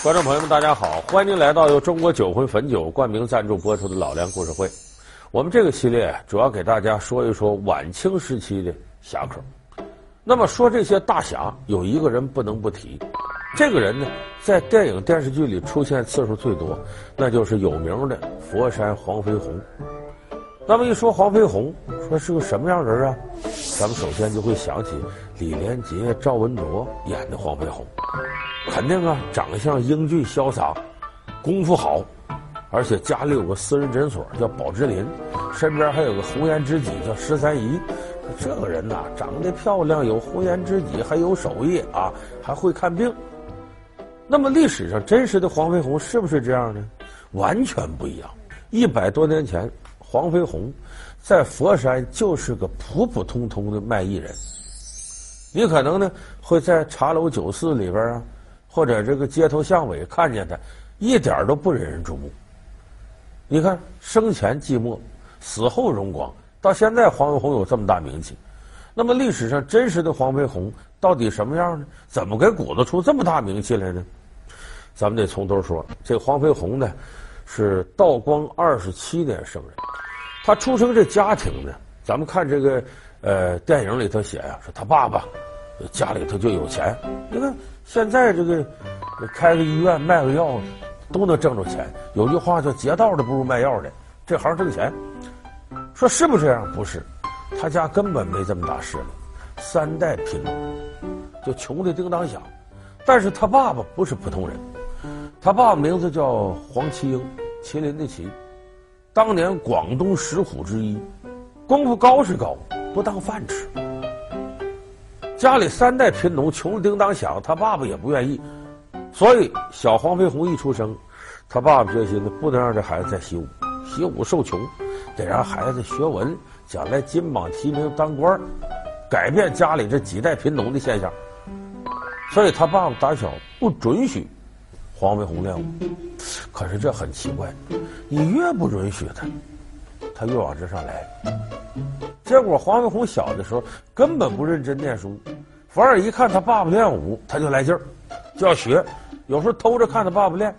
观众朋友们，大家好！欢迎您来到由中国酒魂汾酒冠名赞助播出的《老梁故事会》。我们这个系列主要给大家说一说晚清时期的侠客。那么说这些大侠，有一个人不能不提。这个人呢，在电影电视剧里出现次数最多，那就是有名的佛山黄飞鸿。那么一说黄飞鸿，说是个什么样人啊？咱们首先就会想起李连杰、赵文卓演的黄飞鸿。肯定啊，长相英俊潇洒，功夫好，而且家里有个私人诊所叫宝芝林，身边还有个红颜知己叫十三姨。这个人呐、长得漂亮，有红颜知己，还有手艺啊，还会看病。那么历史上真实的黄飞鸿是不是这样呢？完全不一样。一百多年前，黄飞鸿在佛山就是个普普通通的卖艺人。你可能呢会在茶楼酒肆里边啊。或者这个街头巷尾看见他，一点都不引人注目。你看生前寂寞，死后荣光，到现在黄飞鸿有这么大名气。那么历史上真实的黄飞鸿到底什么样呢？怎么给鼓捣出这么大名气来呢？咱们得从头说。这黄飞鸿呢，是道光二十七年生人。他出生这家庭呢，咱们看这个呃电影里头写呀、说他爸爸家里头就有钱。你看。现在这个开个医院卖个药都能挣着钱。有句话叫“劫道的不如卖药的”，这行挣钱。说是不是这样？不是，他家根本没这么大势力，三代贫农，就穷的叮当响。但是他爸爸不是普通人，他爸爸名字叫黄麒英，麒麟的麒，当年广东十虎之一，功夫高是高，不当饭吃。家里三代贫农，穷的叮当响，他爸爸也不愿意，所以小黄飞鸿一出生，他爸爸决心的不能让这孩子再习武，习武受穷，得让孩子学文，将来金榜题名当官，改变家里这几代贫农的现象。所以他爸爸打小不准许黄飞鸿练武，可是这很奇怪，你越不允许他，他越往这上来。结果黄飞鸿小的时候根本不认真念书，反而一看他爸爸练武，他就来劲儿，就要学。有时候偷着看他爸爸练，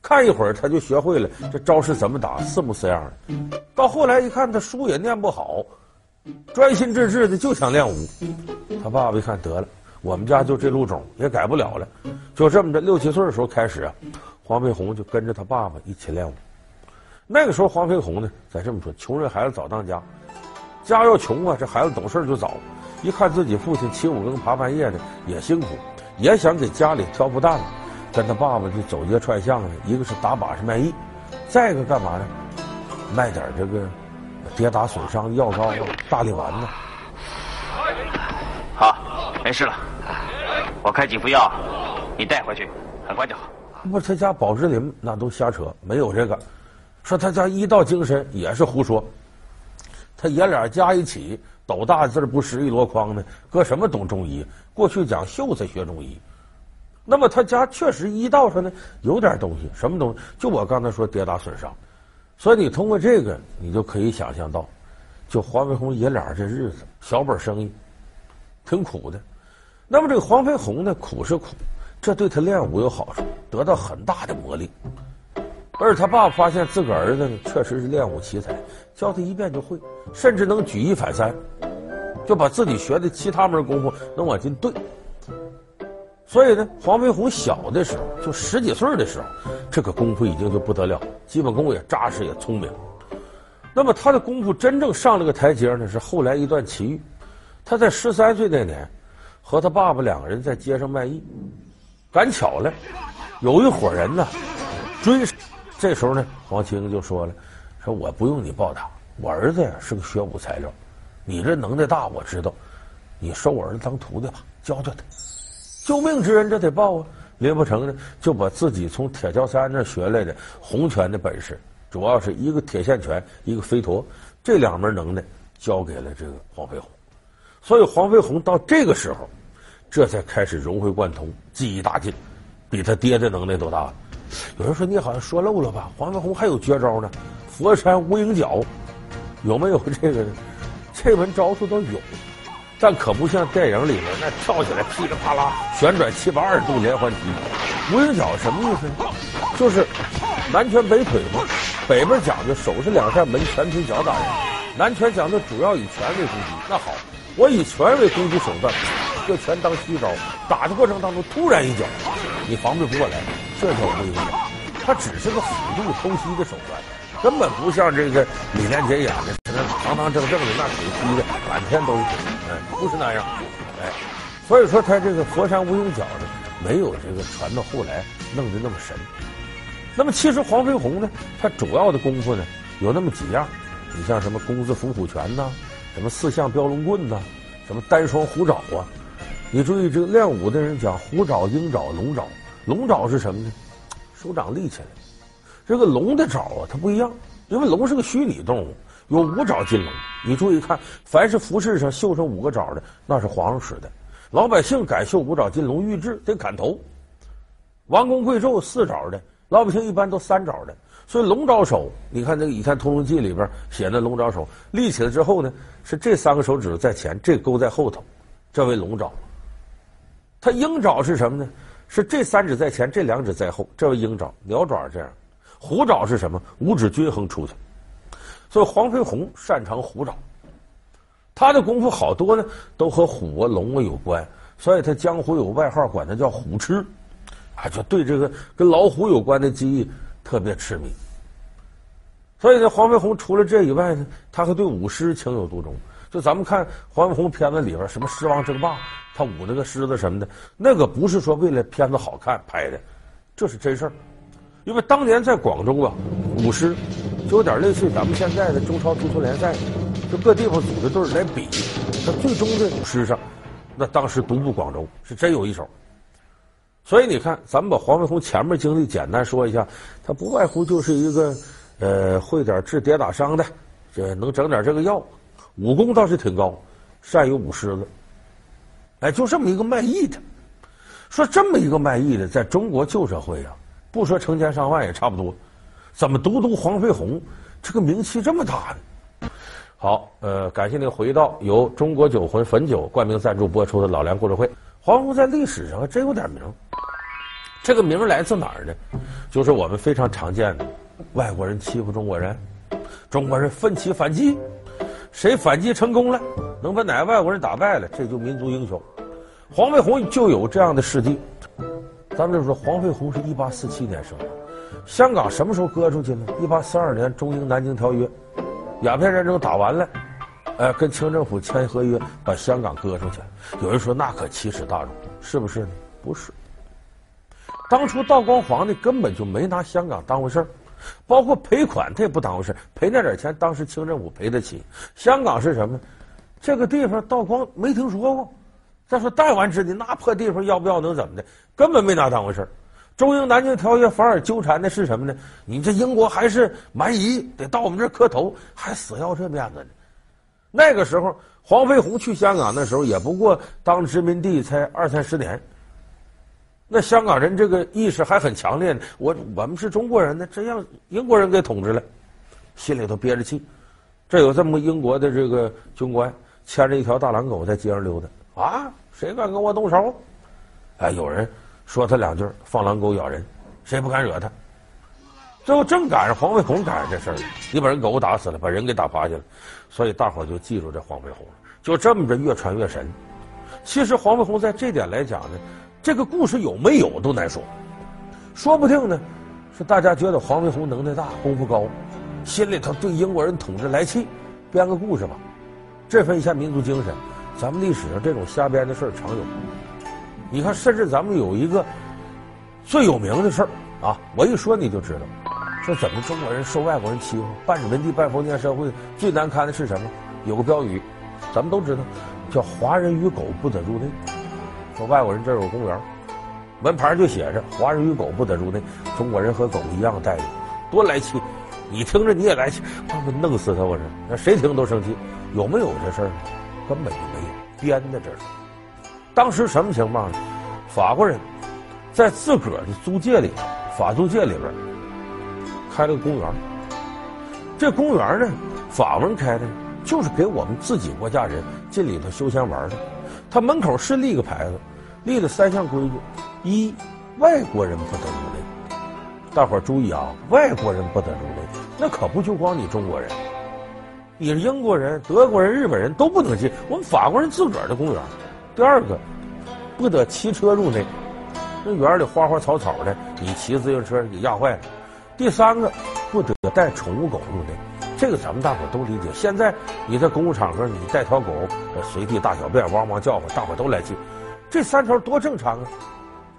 看一会儿他就学会了这招式怎么打，四模四样的。到后来一看他书也念不好，专心致志的就想练武。他爸爸一看得了，我们家就这路种也改不了了，就这么着六七岁的时候开始啊，黄飞鸿就跟着他爸爸一起练武。那个时候黄飞鸿呢，咱这么说，穷人孩子早当家。家要穷啊，这孩子懂事就早。一看自己父亲起五更爬半夜的也辛苦，也想给家里挑副担子，跟他爸爸就走街串巷的，一个是打把式卖艺，再一个干嘛呢？卖点这个跌打损伤药膏、大力丸子。好，没事了。我开几副药，你带回去，很快就好。不，他家宝芝林那都瞎扯，没有这个。说他家医道精深也是胡说。他爷俩加一起，斗大字不识一箩筐的，搁什么懂中医？过去讲秀才学中医，那么他家确实医道上呢有点东西，什么东西？就我刚才说跌打损伤，所以你通过这个，你就可以想象到，就黄飞鸿爷俩这日子，小本生意，挺苦的。那么这个黄飞鸿呢，苦是苦，这对他练武有好处，得到很大的磨砺。而他爸爸发现自个儿子呢，确实是练武奇才，教他一遍就会，甚至能举一反三，就把自己学的其他门功夫能往进对。所以呢，黄飞鸿小的时候，就十几岁的时候，这个功夫已经就不得了，基本功也扎实也聪明。那么他的功夫真正上了个台阶呢，是后来一段奇遇。他在十三岁那年，和他爸爸两个人在街上卖艺，赶巧了，有一伙人呢追上。这时候呢，黄麒英就说了：“说我不用你报答，我儿子呀是个学武材料，你这能耐大，我知道，你收我儿子当徒弟吧，教教他。救命之恩这得报啊！林伯成呢，就把自己从铁桥山那学来的洪拳的本事，主要是一个铁线拳，一个飞陀，这两门能耐交给了这个黄飞鸿。所以黄飞鸿到这个时候，这才开始融会贯通，技艺大进，比他爹的能耐都大。”有人说你好像说漏了吧？黄飞鸿还有绝招呢，佛山无影脚，有没有这个？这门招数都有，但可不像电影里面那跳起来噼里啪啦旋转七八二十度连环踢，无影脚什么意思呢？就是南拳北腿嘛。北边讲究手是两扇门，全凭脚打人；南拳讲究主要以拳为攻击。那好，我以拳为攻击手段，这拳当虚招，打的过程当中突然一脚，你防备不过来，这叫无影脚。它只是个辅助偷袭的手段，根本不像这个李连杰演的，那堂堂正正的，那腿踢的满天都是，哎，不是那样，哎，所以说他这个佛山无影脚呢，没有这个传到后来弄得那么神。那么其实黄飞鸿呢，他主要的功夫呢有那么几样，你像什么工字伏虎拳呐，什么四象标龙棍呐，什么单双虎爪啊。你注意，这个练武的人讲虎爪、鹰爪、龙爪。龙爪是什么呢？手掌立起来。这个龙的爪啊，它不一样，因为龙是个虚拟动物，有五爪金龙。你注意看，凡是服饰上绣上五个爪的，那是皇上使的。老百姓敢绣五爪金龙玉制，得砍头。王公贵胄四爪的。老百姓一般都三爪的，所以龙爪手，你看那个《倚天屠龙记》里边写的龙爪手立起来之后呢，是这三个手指在前，这勾在后头，这为龙爪。它鹰爪是什么呢？是这三指在前，这两指在后，这为鹰爪。鸟爪这样，虎爪是什么？五指均衡出去。所以黄飞鸿擅长虎爪，他的功夫好多呢，都和虎啊龙啊有关，所以他江湖有外号，管他叫虎痴。啊，就对这个跟老虎有关的技艺特别痴迷，所以呢，黄飞鸿除了这以外呢，他还对舞狮情有独钟。就咱们看黄飞鸿片子里边，什么狮王争霸，他舞那个狮子什么的，那个不是说为了片子好看拍的，这是真事儿。因为当年在广州啊，舞狮就有点类似于咱们现在的中超足球联赛，就各地方组的队来比，他最终的舞狮上，那当时独步广州，是真有一手。所以你看，咱们把黄飞鸿前面经历简单说一下，他不外乎就是一个，呃，会点治跌打伤的，这能整点这个药，武功倒是挺高，善于舞狮子，哎，就这么一个卖艺的。说这么一个卖艺的，在中国旧社会啊，不说成千上万也差不多，怎么独独黄飞鸿这个名气这么大呢？好，呃，感谢您回到由中国酒魂汾酒冠名赞助播出的老梁故事会。黄飞鸿在历史上还真有点名，这个名来自哪儿呢？就是我们非常常见的，外国人欺负中国人，中国人奋起反击，谁反击成功了，能把哪个外国人打败了，这就民族英雄。黄飞鸿就有这样的事迹。咱们就说，黄飞鸿是一八四七年生的，香港什么时候割出去呢？一八四二年中英南京条约，鸦片战争打完了。呃，跟清政府签合约，把香港割出去。有人说那可奇耻大辱，是不是呢？不是。当初道光皇帝根本就没拿香港当回事儿，包括赔款他也不当回事儿，赔那点钱，当时清政府赔得起。香港是什么？这个地方道光没听说过。再说弹丸之地那破地方要不要能怎么的？根本没拿当回事儿。中英南京条约反而纠缠的是什么呢？你这英国还是蛮夷，得到我们这儿磕头，还死要这面子呢。那个时候，黄飞鸿去香港的时候，也不过当殖民地才二三十年。那香港人这个意识还很强烈呢。我我们是中国人呢，真让英国人给统治了，心里头憋着气。这有这么英国的这个军官牵着一条大狼狗在街上溜达啊，谁敢跟我动手？哎，有人说他两句，放狼狗咬人，谁不敢惹他？最后正赶上黄飞鸿赶上这事儿，你把人狗打死了，把人给打趴下了，所以大伙就记住这黄飞鸿了。就这么着越传越神。其实黄飞鸿在这点来讲呢，这个故事有没有都难说，说不定呢，是大家觉得黄飞鸿能耐大、功夫高，心里头对英国人统治来气，编个故事吧，振奋一下民族精神。咱们历史上这种瞎编的事儿常有。你看，甚至咱们有一个最有名的事儿啊，我一说你就知道。说怎么中国人受外国人欺负？半殖民地半封建社会最难堪的是什么？有个标语，咱们都知道，叫“华人与狗不得入内”。说外国人这儿有公园，门牌就写着“华人与狗不得入内”，中国人和狗一样待遇，多来气！你听着你也来气，他们弄死他！我说，那谁听都生气。有没有这事儿？根本就没有，编的这是。当时什么情况呢？法国人在自个儿的租界里头，法租界里边。开了个公园，这公园呢，法文开的，就是给我们自己国家人进里头休闲玩的。他门口是立个牌子，立了三项规矩：一，外国人不得入内。大伙儿注意啊，外国人不得入内，那可不就光你中国人，你是英国人、德国人、日本人都不能进。我们法国人自个儿的公园。第二个，不得骑车入内，那园里花花草草的，你骑自行车给压坏了。第三个，不得带宠物狗入内。这个咱们大伙都理解。现在你在公共场合，你带条狗随地大小便，汪汪叫唤，大伙都来气。这三条多正常啊！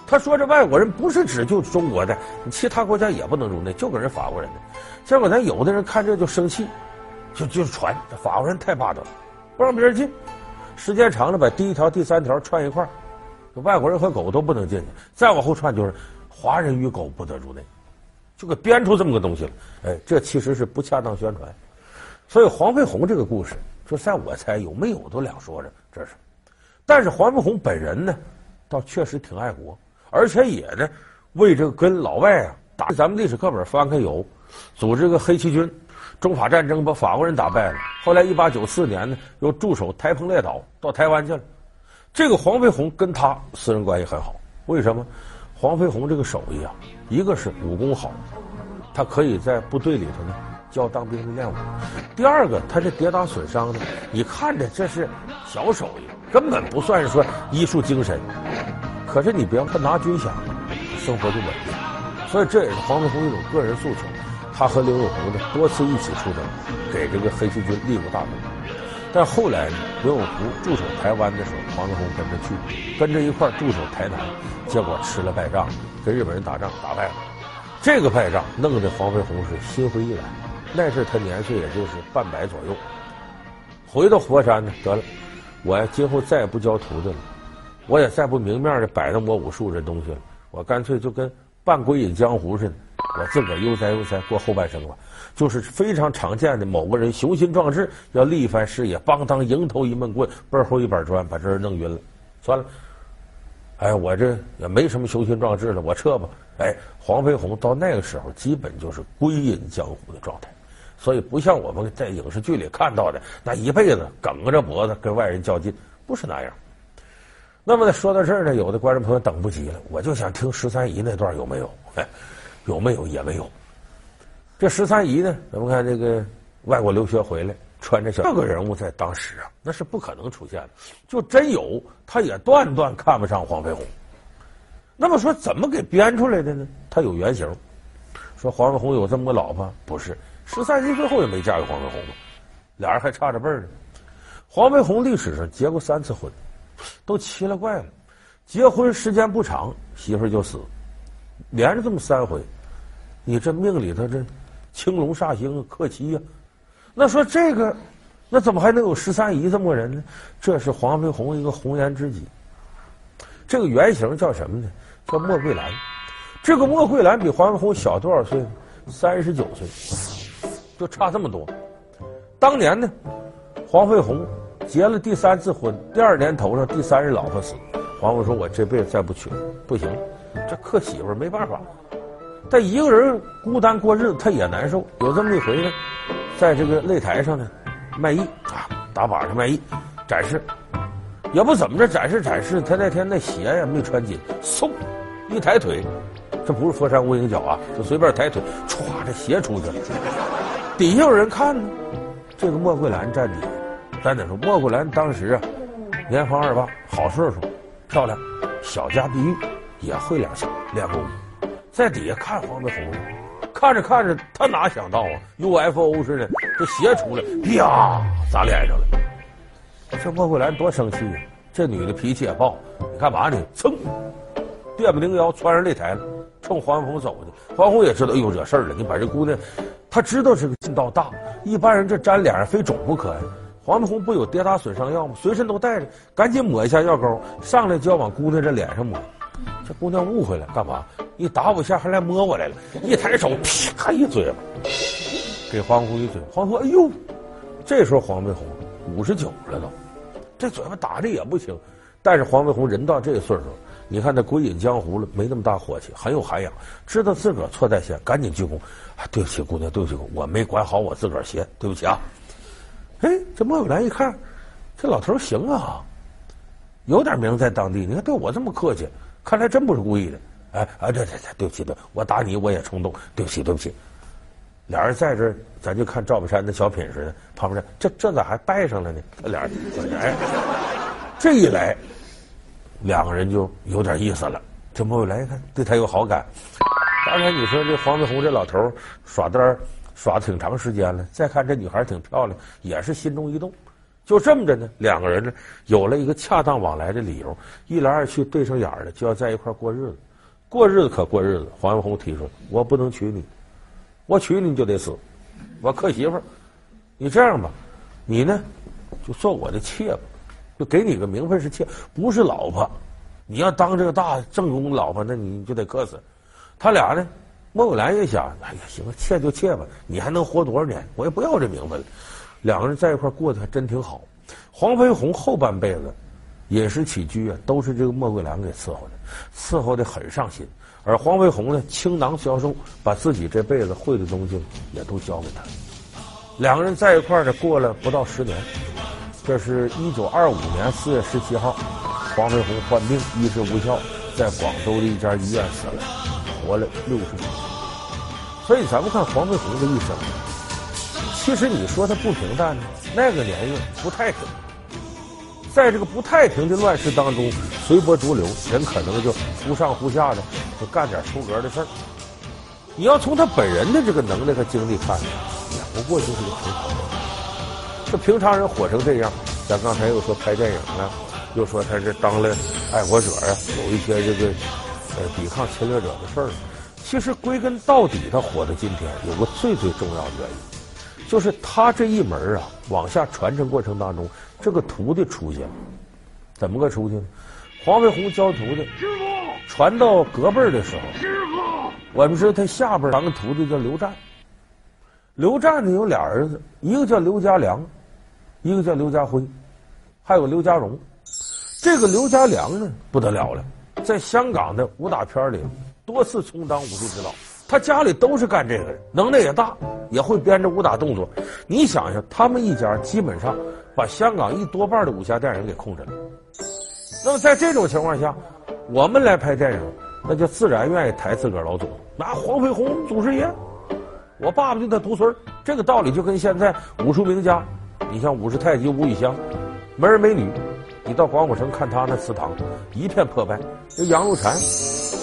他说这外国人不是指就中国的，你其他国家也不能入内，就搁人法国人的。结果咱有的人看这就生气，就就传这法国人太霸道，不让别人进。时间长了，把第一条、第三条串一块儿，外国人和狗都不能进去。再往后串就是华人与狗不得入内。就给编出这么个东西了，哎，这其实是不恰当宣传。所以黄飞鸿这个故事，说在我猜有没有都两说着，这是。但是黄飞鸿本人呢，倒确实挺爱国，而且也呢为这个跟老外啊打。咱们历史课本翻开有，组织个黑旗军，中法战争把法国人打败了。后来一八九四年呢，又驻守台澎列岛，到台湾去了。这个黄飞鸿跟他私人关系很好，为什么？黄飞鸿这个手艺啊，一个是武功好，他可以在部队里头呢教当兵的练武；第二个，他这跌打损伤呢，你看着这是小手艺，根本不算是说医术精神。可是你别不拿军饷，生活就稳定。所以这也是黄飞鸿一种个人诉求。他和刘永福呢多次一起出征，给这个黑旗军立过大功。但后来呢，刘永福驻守台湾的时候，黄飞鸿跟着去，跟着一块驻守台南，结果吃了败仗，跟日本人打仗打败了。这个败仗弄得黄飞鸿是心灰意冷。那时他年岁也就是半百左右，回到佛山呢，得了，我今后再也不教徒弟了，我也再不明面的摆弄我武术这东西了，我干脆就跟半归隐江湖似的。我自个儿悠哉悠哉过后半生吧，就是非常常见的某个人雄心壮志要立一番事业，邦当迎头一闷棍，背后一板砖把这人弄晕了，算了。哎，我这也没什么雄心壮志了，我撤吧。哎，黄飞鸿到那个时候基本就是归隐江湖的状态，所以不像我们在影视剧里看到的那一辈子梗着脖子跟外人较劲，不是那样。那么呢，说到这儿呢，有的观众朋友等不及了，我就想听十三姨那段有没有？哎。有没有？也没有。这十三姨呢？咱们看这个外国留学回来，穿着小这个人物在当时啊，那是不可能出现的。就真有，他也断断看不上黄飞鸿。那么说，怎么给编出来的呢？他有原型。说黄飞鸿有这么个老婆，不是十三姨最后也没嫁给黄飞鸿嘛，俩人还差着辈儿呢。黄飞鸿历史上结过三次婚，都奇了怪了，结婚时间不长，媳妇就死。连着这么三回，你这命里头这青龙煞星克妻呀，那说这个，那怎么还能有十三姨这么个人呢？这是黄飞鸿一个红颜知己。这个原型叫什么呢？叫莫桂兰。这个莫桂兰比黄飞鸿小多少岁？三十九岁，就差这么多。当年呢，黄飞鸿结了第三次婚，第二年头上第三任老婆死，黄飞鸿说：“我这辈子再不娶了，不行。”这克媳妇没办法，但一个人孤单过日子，他也难受。有这么一回呢，在这个擂台上呢，卖艺啊，打靶上卖艺，展示，也不怎么着展示展示。他那天那鞋呀没穿紧，嗖，一抬腿，这不是佛山无影脚啊，就随便抬腿，歘，这鞋出去了。底下有人看呢，这个莫桂兰站底下，咱得说莫桂兰当时啊，年方二八，好岁数，漂亮，小家碧玉。也会两下练功，在底下看黄飞鸿，看着看着，他哪想到啊，UFO 似的，这鞋出来，啪砸脸上了。这莫桂兰多生气呀！这女的脾气也暴，你干嘛呢？噌，电不灵腰穿上擂台了，冲黄飞鸿走去。黄飞鸿也知道，哎呦，惹事儿了！你把这姑娘，他知道这个劲道大，一般人这粘脸上非肿不可呀。黄飞鸿不有跌打损伤药吗？随身都带着，赶紧抹一下药膏，上来就要往姑娘这脸上抹。这姑娘误会了，干嘛？你打我一下还来摸我来了？一抬手，啪一嘴巴，给黄飞鸿一嘴。黄飞鸿，哎呦！这时候黄飞鸿五十九了都，这嘴巴打的也不轻。但是黄飞鸿人到这个岁数，你看他归隐江湖了，没那么大火气，很有涵养，知道自个儿错在先，赶紧鞠躬。啊，对不起，姑娘，对不起，我没管好我自个儿鞋，对不起啊。哎，这莫桂兰一看，这老头行啊，有点名在当地。你看对我这么客气。看来真不是故意的，哎啊，对对对，对不起，对，我打你我也冲动，对不起，对不起。俩人在这儿，咱就看赵本山的小品似的，旁边这这咋还拜上了呢？他俩人哎，这一来，两个人就有点意思了。这莫文来一看，对他有好感。刚才你说这黄飞鸿这老头耍单耍挺长时间了，再看这女孩挺漂亮，也是心中一动。就这么着呢，两个人呢有了一个恰当往来的理由，一来二去对上眼了，就要在一块过日子。过日子可过日子，黄飞鸿提出我不能娶你。我娶你，你就得死。我克媳妇儿，你这样吧，你呢，就做我的妾吧，就给你个名分是妾，不是老婆。你要当这个大正宫老婆，那你就得克死。他俩呢，孟有兰也想，哎呀，行了，妾就妾吧，你还能活多少年？我也不要这名分了。两个人在一块过得还真挺好。黄飞鸿后半辈子饮食起居啊，都是这个莫桂兰给伺候的，伺候的很上心。而黄飞鸿呢，倾囊相授，把自己这辈子会的东西也都教给他。两个人在一块儿呢，过了不到十年。这是一九二五年四月十七号，黄飞鸿患病，医治无效，在广州的一家医院死了，活了六十几岁。所以咱们看黄飞鸿的一生，其实你说他不平淡呢，那个年月不太平。在这个不太平的乱世当中，随波逐流，人可能就忽上忽下的就干点出格的事儿。你要从他本人的这个能力和经历看，也不过就是个平常人。这平常人火成这样，咱刚才又说拍电影了，又说他是当了爱国者啊，有一些这个呃抵抗侵略者的事儿。其实归根到底，他火到今天，有个最最重要的原因，就是他这一门啊往下传承过程当中。这个徒弟出现，怎么个出现呢？黄飞鸿教徒弟，师傅传到隔辈儿的时候，师傅，我们知道他下边当个徒弟叫刘湛。刘湛呢有俩儿子，一个叫刘家良，一个叫刘家辉，还有刘家荣。这个刘家良呢不得了了，在香港的武打片里多次充当武术指导，他家里都是干这个的，能耐也大，也会编着武打动作。你想想，他们一家基本上。把香港一多半的武侠电影给控制了。那么在这种情况下，我们来拍电影，那就自然愿意抬自个儿老祖。拿黄飞鸿祖师爷，我爸爸就他独孙。这个道理就跟现在武术名家，你像武士太极吴宇湘，没儿没女，你到广武城看他那祠堂，一片破败。那杨露禅，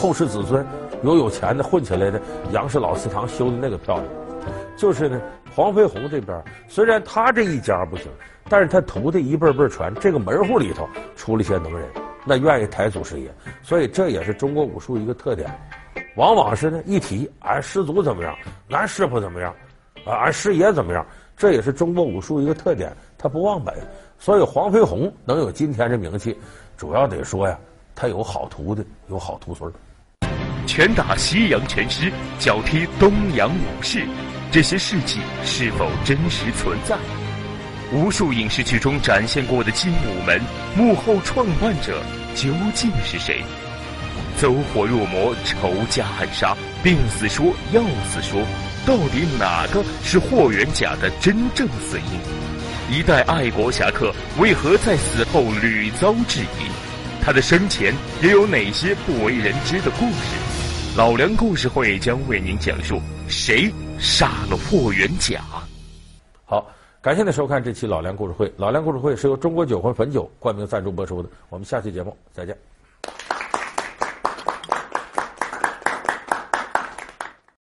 后世子孙有有钱的混起来的杨氏老祠堂修的那个漂亮。就是呢，黄飞鸿这边虽然他这一家不行。但是他徒弟一辈辈传，这个门户里头出了些能人，那愿意抬祖师爷，所以这也是中国武术一个特点。往往是呢一提俺师祖怎么样，俺师傅怎么样，啊俺师爷怎么样，这也是中国武术一个特点，他不忘本。所以黄飞鸿能有今天这名气，主要得说呀，他有好徒弟，有好徒孙。拳打西洋拳师，脚踢东洋武士，这些事迹是否真实存在？无数影视剧中展现过的精武门幕后创办者究竟是谁？走火入魔、仇家暗杀、病死说、要死说，到底哪个是霍元甲的真正死因？一代爱国侠客为何在死后屡遭质疑？他的生前又有哪些不为人知的故事？老梁故事会将为您讲述谁杀了霍元甲。好。感谢您收看这期老梁故事会。老梁故事会是由中国酒魂汾酒冠名赞助播出的。我们下期节目再见。